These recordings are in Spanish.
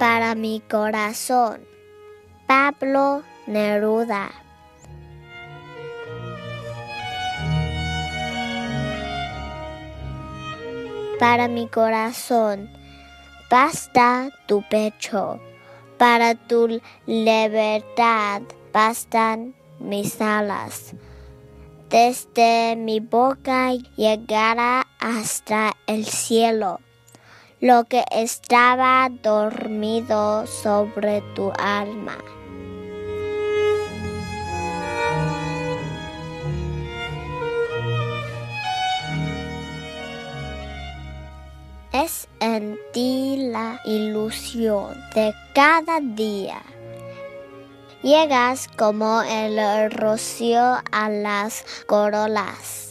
para mi corazón. Pablo Neruda. Para mi corazón, basta tu pecho. Para tu libertad bastan mis alas. Desde mi boca llegará hasta el cielo lo que estaba dormido sobre tu alma. Es en ti la ilusión de cada día. Llegas como el rocío a las corolas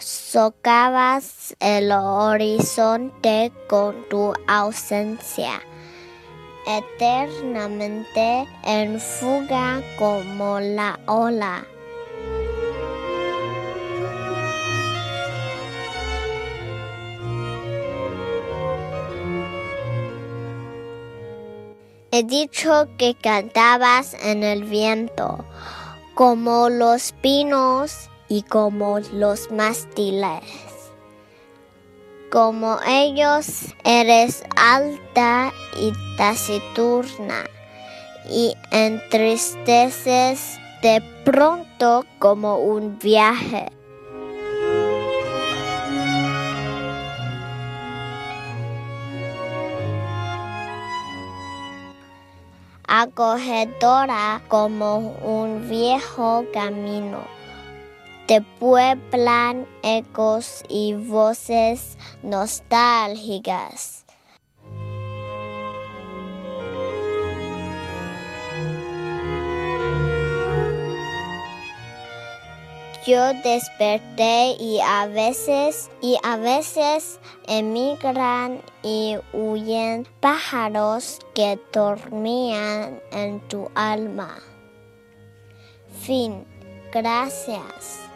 socavas el horizonte con tu ausencia, eternamente en fuga como la ola. He dicho que cantabas en el viento, como los pinos y como los mástiles. Como ellos eres alta y taciturna y entristeces de pronto como un viaje. acogedora como un viejo camino te pueblan ecos y voces nostálgicas. Yo desperté y a veces y a veces emigran y huyen pájaros que dormían en tu alma. Fin. Gracias.